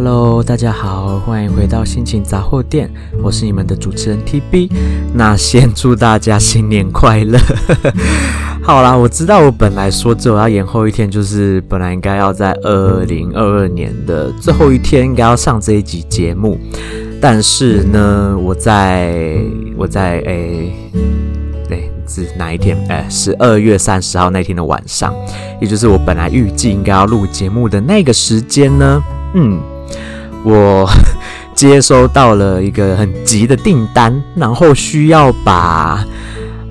Hello，大家好，欢迎回到心情杂货店，我是你们的主持人 TB。那先祝大家新年快乐。好啦，我知道我本来说这我要延后一天，就是本来应该要在二零二二年的最后一天应该要上这一集节目，但是呢，我在我在诶。欸是哪一天？哎，十二月三十号那天的晚上，也就是我本来预计应该要录节目的那个时间呢。嗯，我接收到了一个很急的订单，然后需要把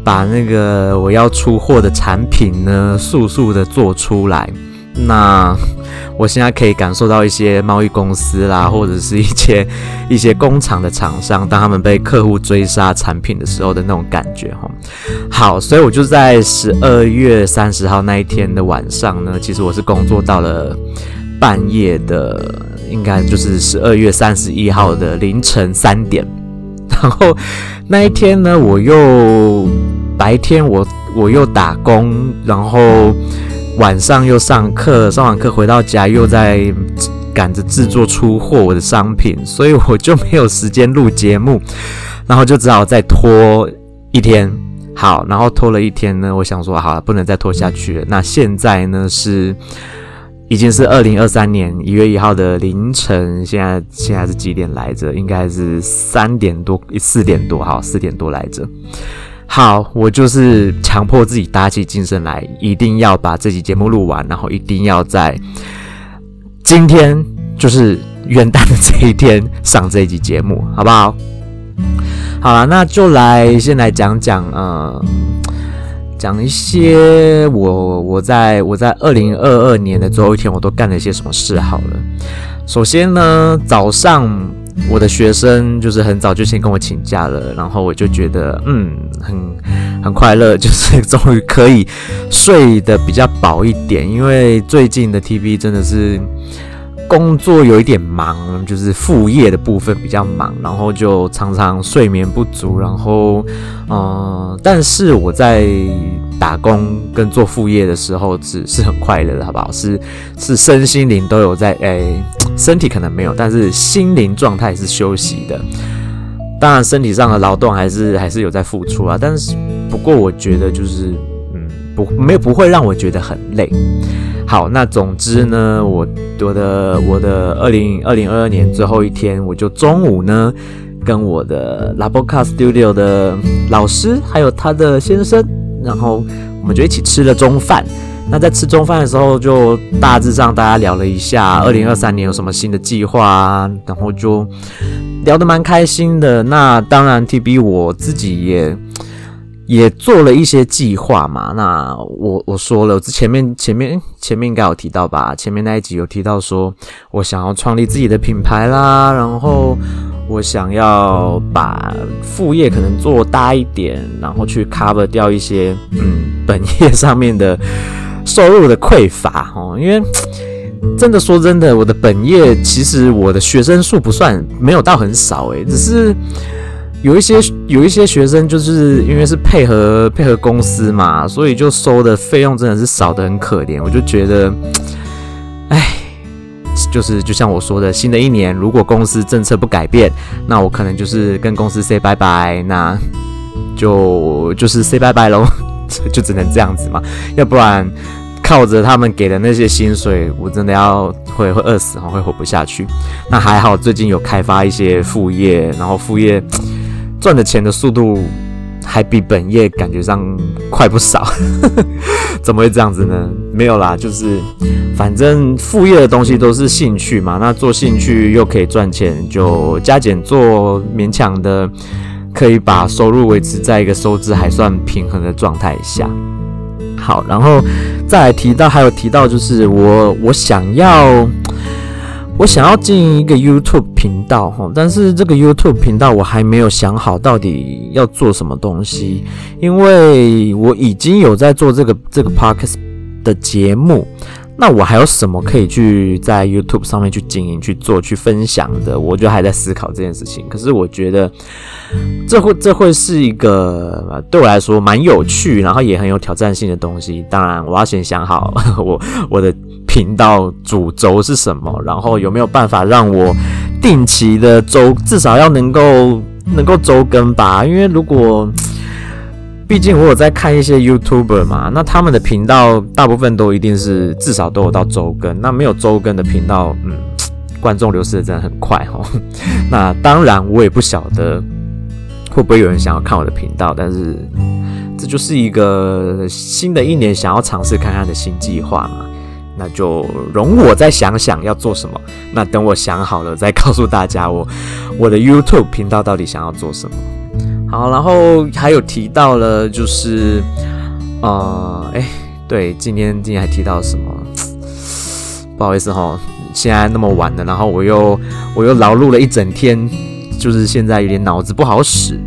把那个我要出货的产品呢，速速的做出来。那 我现在可以感受到一些贸易公司啦，或者是一些一些工厂的厂商，当他们被客户追杀产品的时候的那种感觉哈。好，所以我就在十二月三十号那一天的晚上呢，其实我是工作到了半夜的，应该就是十二月三十一号的凌晨三点。然后那一天呢，我又白天我我又打工，然后。晚上又上课，上完课回到家又在赶着制作出货我的商品，所以我就没有时间录节目，然后就只好再拖一天。好，然后拖了一天呢，我想说好了，不能再拖下去了。那现在呢是已经是二零二三年一月一号的凌晨，现在现在是几点来着？应该是三点多，四点多，好，四点多来着。好，我就是强迫自己打起精神来，一定要把这期节目录完，然后一定要在今天，就是元旦的这一天上这一集节目，好不好？好了，那就来先来讲讲，嗯，讲一些我我在我在二零二二年的最后一天我都干了一些什么事。好了，首先呢，早上。我的学生就是很早就先跟我请假了，然后我就觉得嗯，很很快乐，就是终于可以睡得比较饱一点，因为最近的 TV 真的是工作有一点忙，就是副业的部分比较忙，然后就常常睡眠不足，然后嗯，但是我在。打工跟做副业的时候是是很快乐的，好不好？是是身心灵都有在，诶、身体可能没有，但是心灵状态是休息的。当然，身体上的劳动还是还是有在付出啊。但是不过，我觉得就是，不没有不会让我觉得很累。好，那总之呢，我我的我的二零二零二二年最后一天，我就中午呢跟我的 Laboca Studio 的老师还有他的先生。然后我们就一起吃了中饭。那在吃中饭的时候，就大致上大家聊了一下二零二三年有什么新的计划啊，然后就聊得蛮开心的。那当然，TB 我自己也也做了一些计划嘛。那我我说了，前面前面前面应该有提到吧？前面那一集有提到说我想要创立自己的品牌啦，然后。我想要把副业可能做大一点，然后去 cover 掉一些嗯本业上面的收入的匮乏哦。因为真的说真的，我的本业其实我的学生数不算没有到很少诶，只是有一些有一些学生就是因为是配合配合公司嘛，所以就收的费用真的是少得很可怜。我就觉得，哎。就是就像我说的，新的一年如果公司政策不改变，那我可能就是跟公司 say 拜拜，那就就是 say 拜拜喽，就只能这样子嘛，要不然靠着他们给的那些薪水，我真的要会会饿死，然后会活不下去。那还好最近有开发一些副业，然后副业赚的钱的速度。还比本业感觉上快不少，怎么会这样子呢？没有啦，就是反正副业的东西都是兴趣嘛，那做兴趣又可以赚钱，就加减做，勉强的可以把收入维持在一个收支还算平衡的状态下。好，然后再来提到，还有提到就是我我想要。我想要进一个 YouTube 频道哈，但是这个 YouTube 频道我还没有想好到底要做什么东西，因为我已经有在做这个这个 Podcast 的节目，那我还有什么可以去在 YouTube 上面去经营、去做、去分享的？我就还在思考这件事情。可是我觉得这会这会是一个对我来说蛮有趣，然后也很有挑战性的东西。当然，我要先想好 我我的频道主轴是什么，然后有没有办法让我定期的周至少要能够能够周更吧？因为如果毕竟我有在看一些 YouTuber 嘛，那他们的频道大部分都一定是至少都有到周更，那没有周更的频道，嗯，观众流失的真的很快哦。那当然我也不晓得会不会有人想要看我的频道，但是 这就是一个新的一年想要尝试看看的新计划嘛，那就容我再想想要做什么。那等我想好了再告诉大家我我的 YouTube 频道到底想要做什么。好，然后还有提到了，就是，呃，哎，对，今天今天还提到什么？不好意思哈，现在那么晚了，然后我又我又劳碌了一整天，就是现在有点脑子不好使。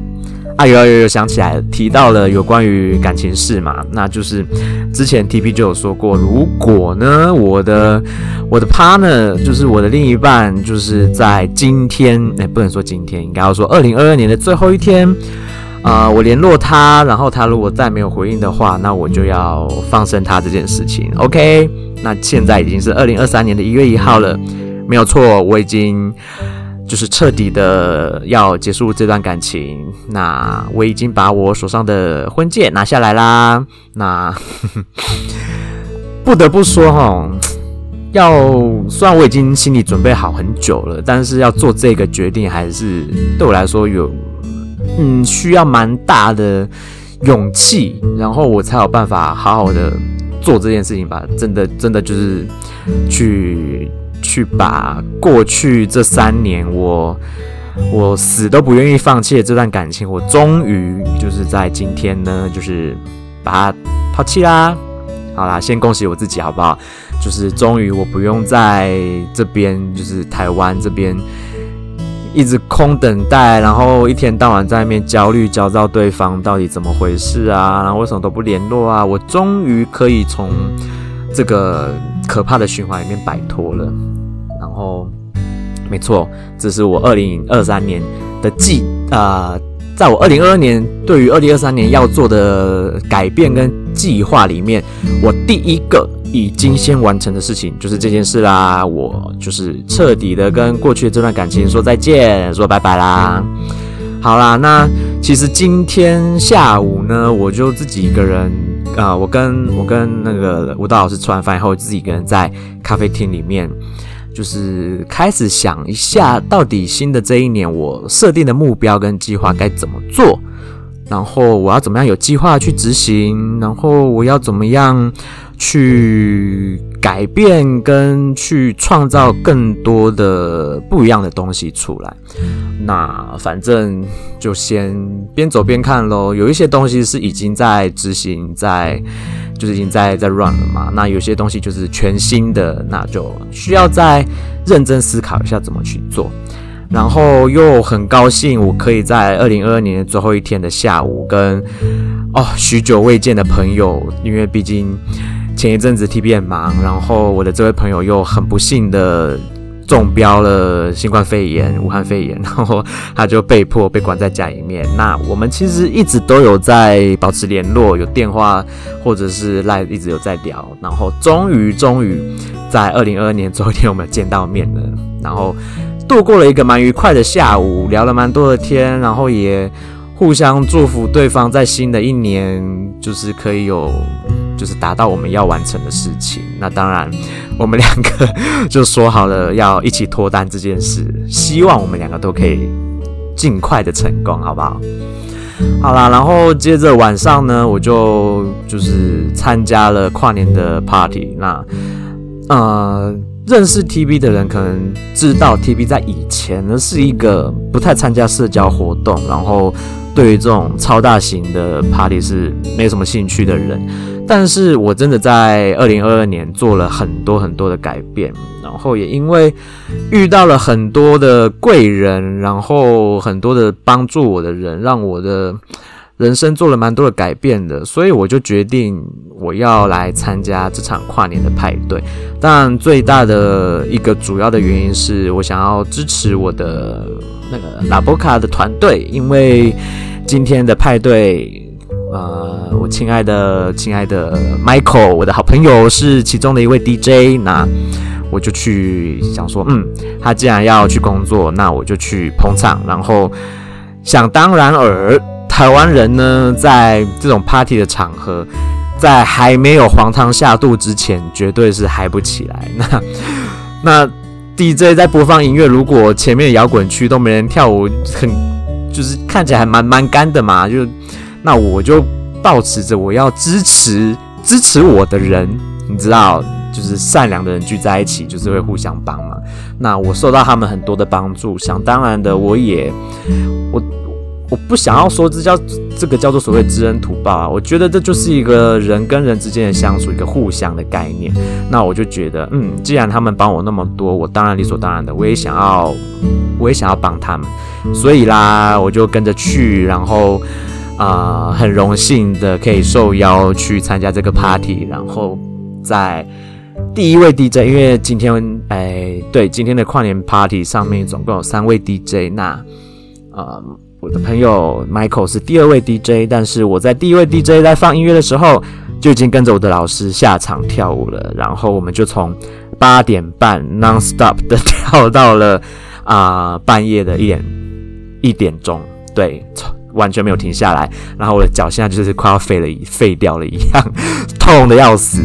啊，有有有想起来，提到了有关于感情事嘛，那就是之前 TP 就有说过，如果呢，我的我的 partner 就是我的另一半，就是在今天，哎，不能说今天，应该要说二零二二年的最后一天，啊、我联络他，然后他如果再没有回应的话，那我就要放生他这件事情。OK，那现在已经是二零二三年的一月一号了，没有错，我已经。就是彻底的要结束这段感情，那我已经把我手上的婚戒拿下来啦。那 不得不说哈，要虽然我已经心里准备好很久了，但是要做这个决定，还是对我来说有嗯需要蛮大的勇气，然后我才有办法好好的做这件事情吧。真的真的就是去。去把过去这三年我我死都不愿意放弃的这段感情，我终于就是在今天呢，就是把它抛弃啦。好啦，先恭喜我自己好不好？就是终于我不用在这边，就是台湾这边一直空等待，然后一天到晚在外面焦虑焦躁，对方到底怎么回事啊？然后为什么都不联络啊？我终于可以从这个可怕的循环里面摆脱了。哦，没错，这是我二零二三年的计啊、在我二零二二年对于二零二三年要做的改变跟计划里面，我第一个已经先完成的事情就是这件事啦。我就是彻底的跟过去的这段感情说再见，说拜拜啦。好啦，那其实今天下午呢，我就自己一个人啊、我跟我跟那个舞蹈老师吃完饭以后，自己一个人在咖啡厅里面。就是开始想一下，到底新的这一年我设定的目标跟计划该怎么做，然后我要怎么样有计划去执行，然后我要怎么样去改变跟去创造更多的不一样的东西出来。那反正就先边走边看喽。有一些东西是已经在执行，在。就是已经在在 run 了嘛，那有些东西就是全新的，那就需要再认真思考一下怎么去做。然后又很高兴，我可以在二零二二年最后一天的下午跟，哦许久未见的朋友，因为毕竟前一阵子 TP 很忙，然后我的这位朋友又很不幸的。中标了新冠肺炎、武汉肺炎，然后他就被迫被关在家里面。那我们其实一直都有在保持联络，有电话或者是赖一直有在聊。然后终于终于在二零二二年最后一天，我们见到面了。然后度过了一个蛮愉快的下午，聊了蛮多的天，然后也互相祝福对方在新的一年就是可以有。就是达到我们要完成的事情。那当然，我们两个就说好了要一起脱单这件事，希望我们两个都可以尽快的成功，好不好？好啦，然后接着晚上呢，我就就是参加了跨年的 party。那呃，认识 T B 的人可能知道 T B 在以前呢是一个不太参加社交活动，然后对于这种超大型的 party 是没什么兴趣的人。但是我真的在二零二二年做了很多很多的改变，然后也因为遇到了很多的贵人，然后很多的帮助我的人，让我的人生做了蛮多的改变的，所以我就决定我要来参加这场跨年的派对。但，最大的一个主要的原因是我想要支持我的那个拉波卡的团队，因为今天的派对。呃，我亲爱的亲爱的 Michael，我的好朋友是其中的一位 DJ，那我就去想说，嗯，他既然要去工作，那我就去捧场。然后想当然尔，台湾人呢，在这种 party 的场合，在还没有黄汤下肚之前，绝对是嗨不起来。那那 DJ 在播放音乐，如果前面摇滚区都没人跳舞，很就是看起来还蛮蛮干的嘛，就。那我就抱持着我要支持支持我的人，你知道，就是善良的人聚在一起，就是会互相帮忙。那我受到他们很多的帮助，想当然的，我也我我不想要说这叫这个叫做所谓知恩图报啊。我觉得这就是一个人跟人之间的相处，一个互相的概念。那我就觉得，嗯，既然他们帮我那么多，我当然理所当然的，我也想要，我也想要帮他们。所以啦，我就跟着去，然后。啊、很荣幸的可以受邀去参加这个 party，然后在第一位 DJ，因为今天哎，对，今天的跨年 party 上面总共有三位 DJ，那呃，我的朋友 Michael 是第二位 DJ，但是我在第一位 DJ 在放音乐的时候就已经跟着我的老师下场跳舞了，然后我们就从八点半 non-stop 的跳到了啊、半夜的一点一点钟，对。从完全没有停下来，然后我的脚现在就是快要废了，废掉了一样，痛得要死。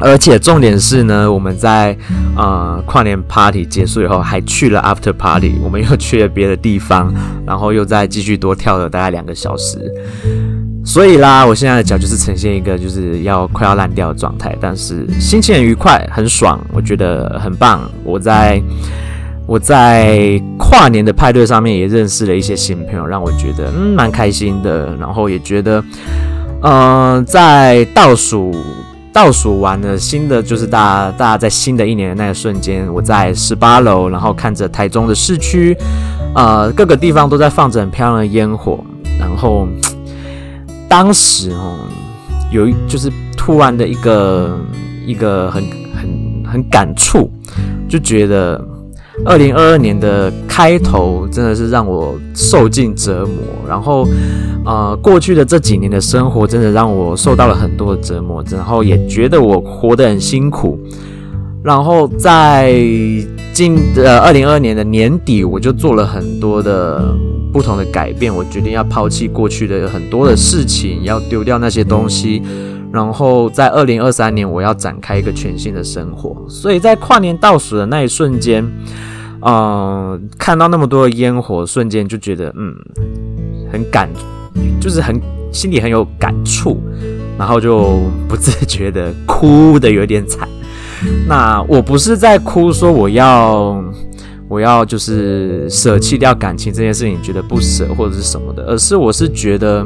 而且重点是呢，我们在呃跨年 party 结束以后，还去了 after party，我们又去了别的地方，然后又再继续多跳了大概两个小时。所以啦，我现在的脚就是呈现一个就是要快要烂掉的状态，但是心情很愉快，很爽，我觉得很棒。我在。我在跨年的派对上面也认识了一些新朋友，让我觉得嗯蛮开心的。然后也觉得，嗯、在倒数倒数完了新的就是大家大家在新的一年的那个瞬间，我在十八楼，然后看着台中的市区，呃，各个地方都在放着很漂亮的烟火。然后当时哦，有一就是突然的一个一个很很很感触，就觉得。二零二二年的开头真的是让我受尽折磨，然后，呃，过去的这几年的生活真的让我受到了很多的折磨，然后也觉得我活得很辛苦，然后在今呃二零二二年的年底，我就做了很多的不同的改变，我决定要抛弃过去的很多的事情，要丢掉那些东西。然后在二零二三年，我要展开一个全新的生活。所以在跨年倒数的那一瞬间，嗯、看到那么多的烟火，瞬间就觉得，嗯，很感，就是很心里很有感触，然后就不自觉的哭得有点惨。那我不是在哭，说我要我要就是舍弃掉感情这件事情，觉得不舍或者是什么的，而是我是觉得。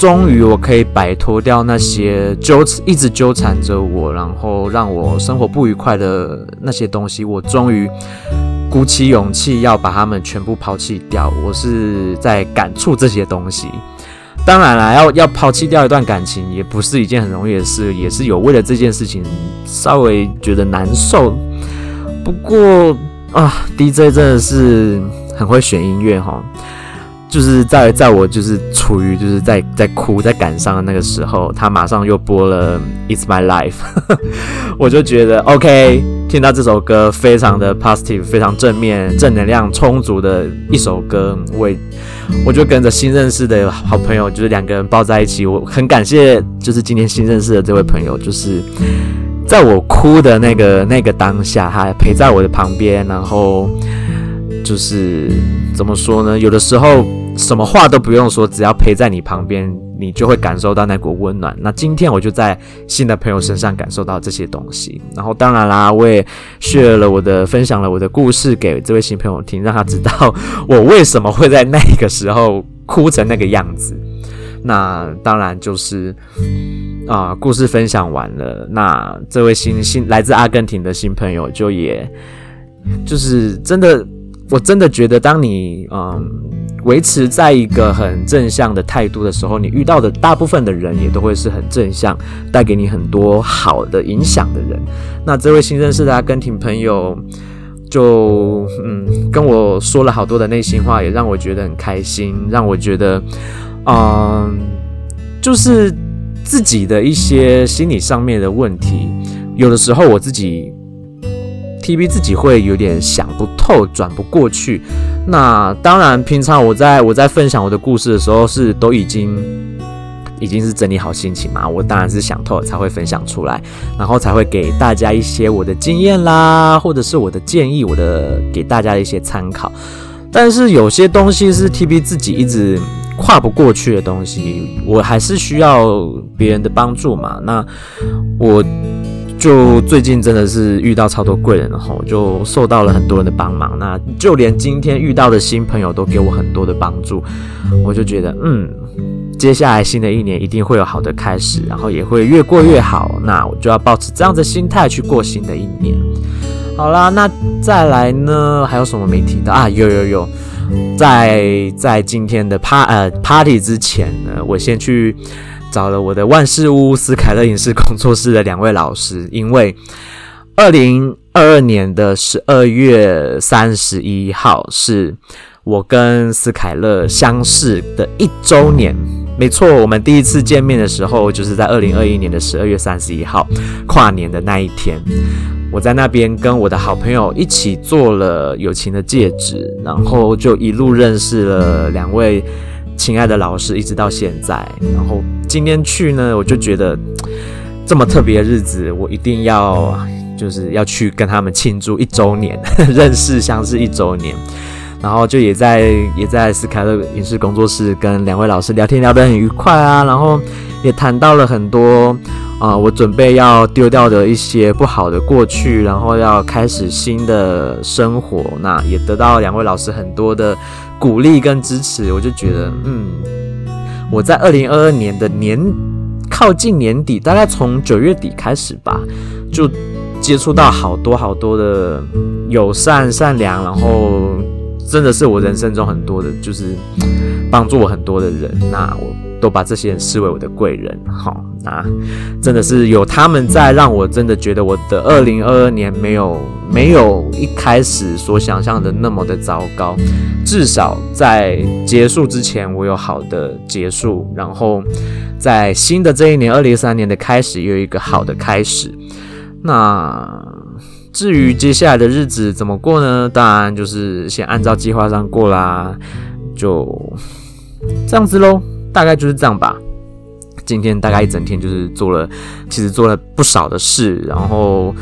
终于，我可以摆脱掉那些纠一直纠缠着我，然后让我生活不愉快的那些东西。我终于鼓起勇气要把它们全部抛弃掉。我是在感触这些东西。当然了，要要抛弃掉一段感情，也不是一件很容易的事，也是有为了这件事情稍微觉得难受。不过啊，DJ 真的是很会选音乐哈。就是在在我就是处于就是在在哭在感伤的那个时候，他马上又播了《It's My Life 》，我就觉得 OK，听到这首歌非常的 positive，非常正面、正能量充足的一首歌，我也我就跟着新认识的好朋友，就是两个人抱在一起，我很感谢，就是今天新认识的这位朋友，就是在我哭的那个那个当下，他陪在我的旁边，然后就是怎么说呢？有的时候。什么话都不用说，只要陪在你旁边，你就会感受到那股温暖。那今天我就在新的朋友身上感受到这些东西。然后当然啦，我也 share 了我的分享了我的故事给这位新朋友听，让他知道我为什么会在那个时候哭成那个样子。那当然就是啊、故事分享完了，那这位新新来自阿根廷的新朋友就也就是真的，我真的觉得当你嗯。维持在一个很正向的态度的时候，你遇到的大部分的人也都会是很正向，带给你很多好的影响的人。那这位新认识的阿根廷朋友，就嗯跟我说了好多的内心话，也让我觉得很开心，让我觉得，嗯，就是自己的一些心理上面的问题，有的时候我自己。TB 自己会有点想不透，转不过去。那当然，平常我在我在分享我的故事的时候，是都已经已经是整理好心情嘛。我当然是想透了才会分享出来，然后才会给大家一些我的经验啦，或者是我的建议，我的给大家一些参考。但是有些东西是 TB 自己一直跨不过去的东西，我还是需要别人的帮助嘛。那我。就最近真的是遇到超多贵人，然后就受到了很多人的帮忙。那就连今天遇到的新朋友都给我很多的帮助，我就觉得，嗯，接下来新的一年一定会有好的开始，然后也会越过越好。那我就要抱持这样的心态去过新的一年。好啦，那再来呢？还有什么没提到啊？有有有，在在今天的 pa 呃 party 之前呢，我先去。找了我的万事屋斯凯勒影视工作室的两位老师，因为二零二二年的十二月三十一号是我跟斯凯勒相识的一周年。没错，我们第一次见面的时候就是在二零二一年的十二月三十一号跨年的那一天。我在那边跟我的好朋友一起做了友情的戒指，然后就一路认识了两位。亲爱的老师，一直到现在，然后今天去呢，我就觉得 这么特别的日子，我一定要就是要去跟他们庆祝一周年，认识相识一周年，然后就也在也在斯凯勒影视工作室跟两位老师聊天聊得很愉快啊，然后也谈到了很多啊、我准备要丢掉的一些不好的过去，然后要开始新的生活，那也得到两位老师很多的。鼓励跟支持，我就觉得，嗯，我在二零二二年的年靠近年底，大概从九月底开始吧，就接触到好多好多的友善、善良，然后真的是我人生中很多的，就是帮助我很多的人，那我都把这些人视为我的贵人，好。那，真的是有他们在，让我真的觉得我的二零二二年没有没有一开始所想象的那么的糟糕，至少在结束之前，我有好的结束，然后在新的这一年二零二三年的开始，有一个好的开始。那至于接下来的日子怎么过呢？当然就是先按照计划上过啦，就这样子喽，大概就是这样吧。今天大概一整天就是做了，其实做了不少的事，然后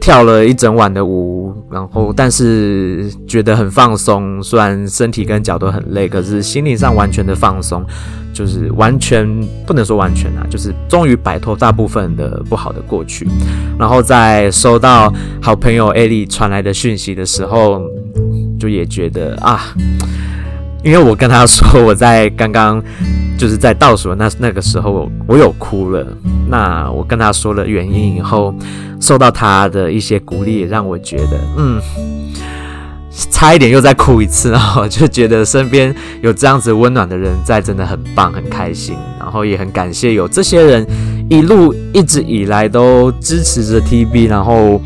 跳了一整晚的舞，然后但是觉得很放松，虽然身体跟脚都很累，可是心理上完全的放松，就是完全不能说完全啊，就是终于摆脱大部分的不好的过去，然后在收到好朋友艾莉传来的讯息的时候，就也觉得啊。因为我跟他说，我在刚刚就是在倒数那那个时候我，有哭了。那我跟他说了原因以后，受到他的一些鼓励，也让我觉得，嗯，差一点又再哭一次，然后就觉得身边有这样子温暖的人在，真的很棒，很开心。然后也很感谢有这些人一路一直以来都支持着 TB，然后。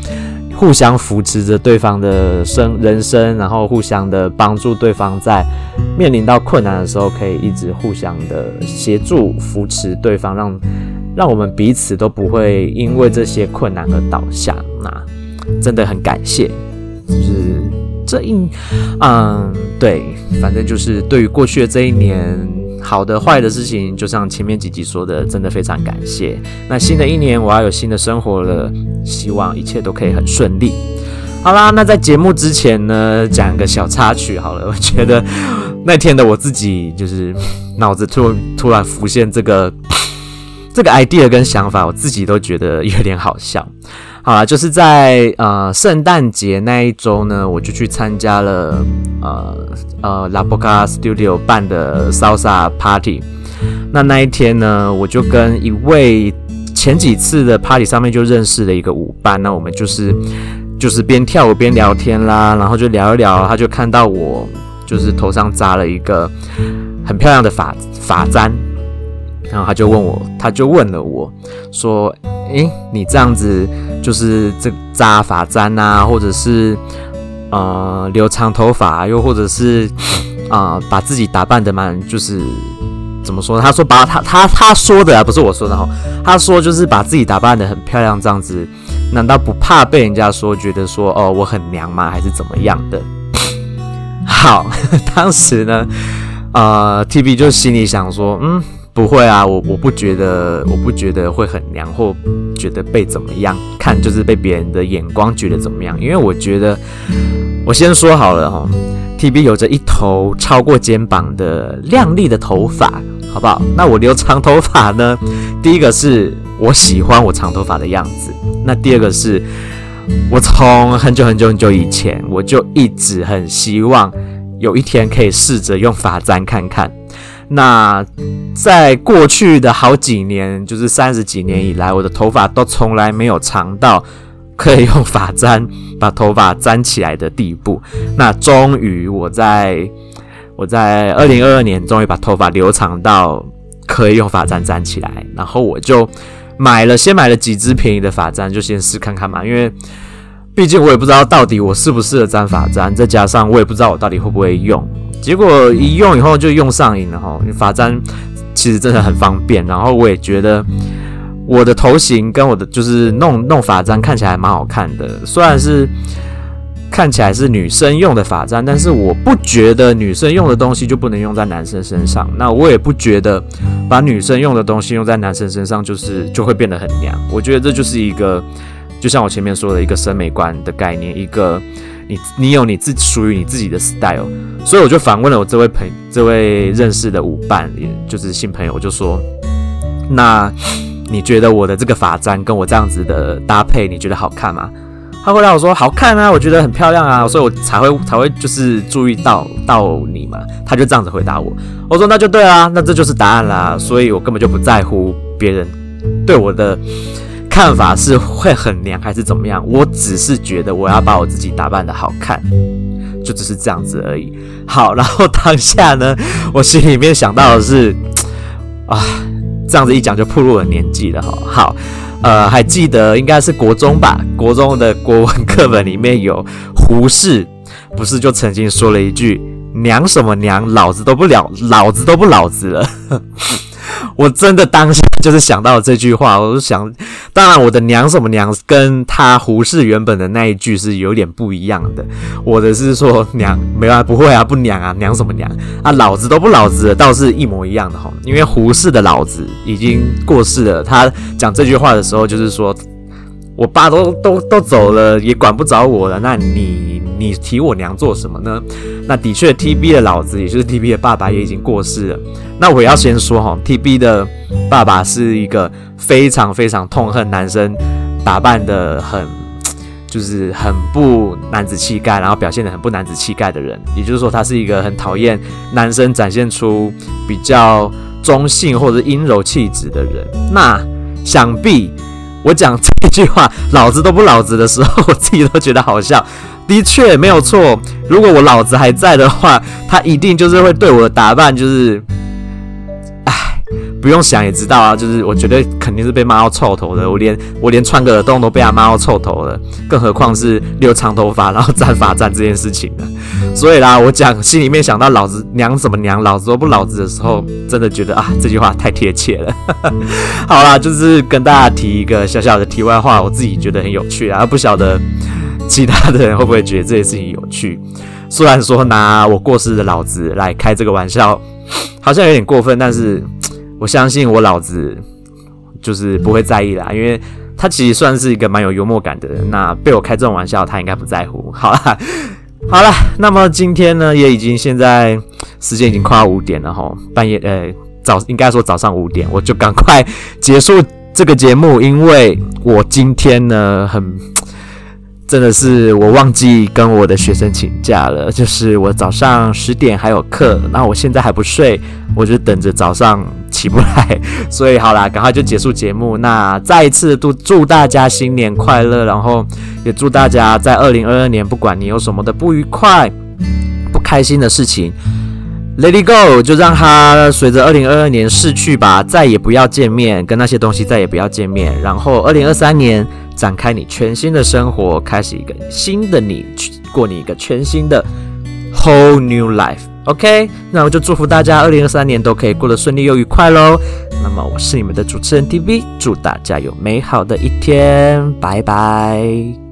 互相扶持着对方的生人生，然后互相的帮助对方，在面临到困难的时候，可以一直互相的协助扶持对方，让让我们彼此都不会因为这些困难而倒下。那真的很感谢，就是这一，嗯，对，反正就是对于过去的这一年。好的、坏的事情，就像前面几集说的，真的非常感谢。那新的一年，我要有新的生活了，希望一切都可以很顺利。好啦，那在节目之前呢，讲个小插曲好了。我觉得那天的我自己，就是脑子突突然浮现这个这个 idea 跟想法，我自己都觉得有点好笑。好啦，就是在呃圣诞节那一周呢，我就去参加了呃呃 La Boca Studio 办的 Salsa Party。那那一天呢，我就跟一位前几次的 Party 上面就认识了一个舞伴，那我们就是就是边跳舞边聊天啦，然后就聊一聊，他就看到我就是头上扎了一个很漂亮的发发簪。然后他就问我，他就问了我说：“诶，你这样子就是这扎发簪啊，或者是呃留长头发，又或者是啊、呃、把自己打扮的蛮就是怎么说呢？他说把他他他说的啊，不是我说的哈。他说就是把自己打扮的很漂亮，这样子难道不怕被人家说觉得说哦我很娘吗？还是怎么样的？好，当时呢，呃，TB 就心里想说，嗯。”不会啊，我我不觉得，我不觉得会很娘，或觉得被怎么样看，就是被别人的眼光觉得怎么样。因为我觉得，我先说好了哈，TB 有着一头超过肩膀的亮丽的头发，好不好？那我留长头发呢？第一个是我喜欢我长头发的样子，那第二个是我从很久很久很久以前，我就一直很希望有一天可以试着用发簪看看。那在过去的好几年，就是三十几年以来，我的头发都从来没有长到可以用发簪把头发簪起来的地步。那终于，我在我在二零二二年，终于把头发留长到可以用发簪簪起来。然后我就买了，先买了几支便宜的发簪，就先试看看嘛。因为毕竟我也不知道到底我适不适合簪发簪，再加上我也不知道我到底会不会用。结果一用以后就用上瘾了哈，发簪其实真的很方便，然后我也觉得我的头型跟我的就是弄弄发簪看起来蛮好看的，虽然是看起来是女生用的发簪，但是我不觉得女生用的东西就不能用在男生身上，那我也不觉得把女生用的东西用在男生身上就是就会变得很娘，我觉得这就是一个就像我前面说的一个审美观的概念，一个。你你有你自属于你自己的 style，所以我就反问了我这位朋这位认识的舞伴，也就是新朋友，我就说，那你觉得我的这个发簪跟我这样子的搭配，你觉得好看吗？他回答我说好看啊，我觉得很漂亮啊，所以我才会才会就是注意到到你嘛。他就这样子回答我，我说那就对啊，那这就是答案啦，所以我根本就不在乎别人对我的。看法是会很娘还是怎么样？我只是觉得我要把我自己打扮得好看，就只是这样子而已。好，然后当下呢，我心里面想到的是，啊，这样子一讲就暴露了年纪了哈。好，呃，还记得应该是国中吧？国中的国文课本里面有胡适，不是就曾经说了一句“娘什么娘，老子都不了，老子都不老子了。” 我真的当下就是想到了这句话，我就想，当然我的娘什么娘，跟他胡适原本的那一句是有点不一样的。我的是说娘没啊，不会啊，不娘啊，娘什么娘啊，老子都不老子了，倒是一模一样的哈。因为胡适的老子已经过世了，他讲这句话的时候就是说，我爸都都都走了，也管不着我了，那你。你提我娘做什么呢？那的确，TB 的老子，也就是 TB 的爸爸，也已经过世了。那我要先说哈，TB 的爸爸是一个非常非常痛恨男生打扮得很，就是很不男子气概，然后表现得很不男子气概的人。也就是说，他是一个很讨厌男生展现出比较中性或者阴柔气质的人。那想必我讲这句话“老子都不老子”的时候，我自己都觉得好笑。的确没有错，如果我老子还在的话，他一定就是会对我的打扮就是，不用想也知道啊，就是我绝对肯定是被骂到臭头的。我连我连穿个耳洞都被他骂到臭头了，更何况是留长头发然后簪发簪这件事情呢？所以啦，我讲心里面想到老子娘什么娘，老子都不老子的时候，真的觉得啊，这句话太贴切了。好啦，就是跟大家提一个小小的题外话，我自己觉得很有趣啊，不晓得。其他的人会不会觉得这件事情有趣？虽然说拿我过世的老子来开这个玩笑，好像有点过分，但是我相信我老子就是不会在意啦，因为他其实算是一个蛮有幽默感的人。那被我开这种玩笑，他应该不在乎。好了，好了，那么今天呢，也已经现在时间已经快要五点了哈，半夜呃早应该说早上五点，我就赶快结束这个节目，因为我今天呢很。真的是我忘记跟我的学生请假了，就是我早上十点还有课，那我现在还不睡，我就等着早上起不来，所以好啦，赶快就结束节目。那再一次祝祝大家新年快乐，然后也祝大家在二零二二年，不管你有什么的不愉快。不开心的事情，Let it go，就让它随着二零二二年逝去吧，再也不要见面，跟那些东西再也不要见面。然后二零二三年展开你全新的生活，开始一个新的你，去过你一个全新的 whole new life。OK，那我就祝福大家二零二三年都可以过得顺利又愉快喽。那么我是你们的主持人 TV，祝大家有美好的一天，拜拜。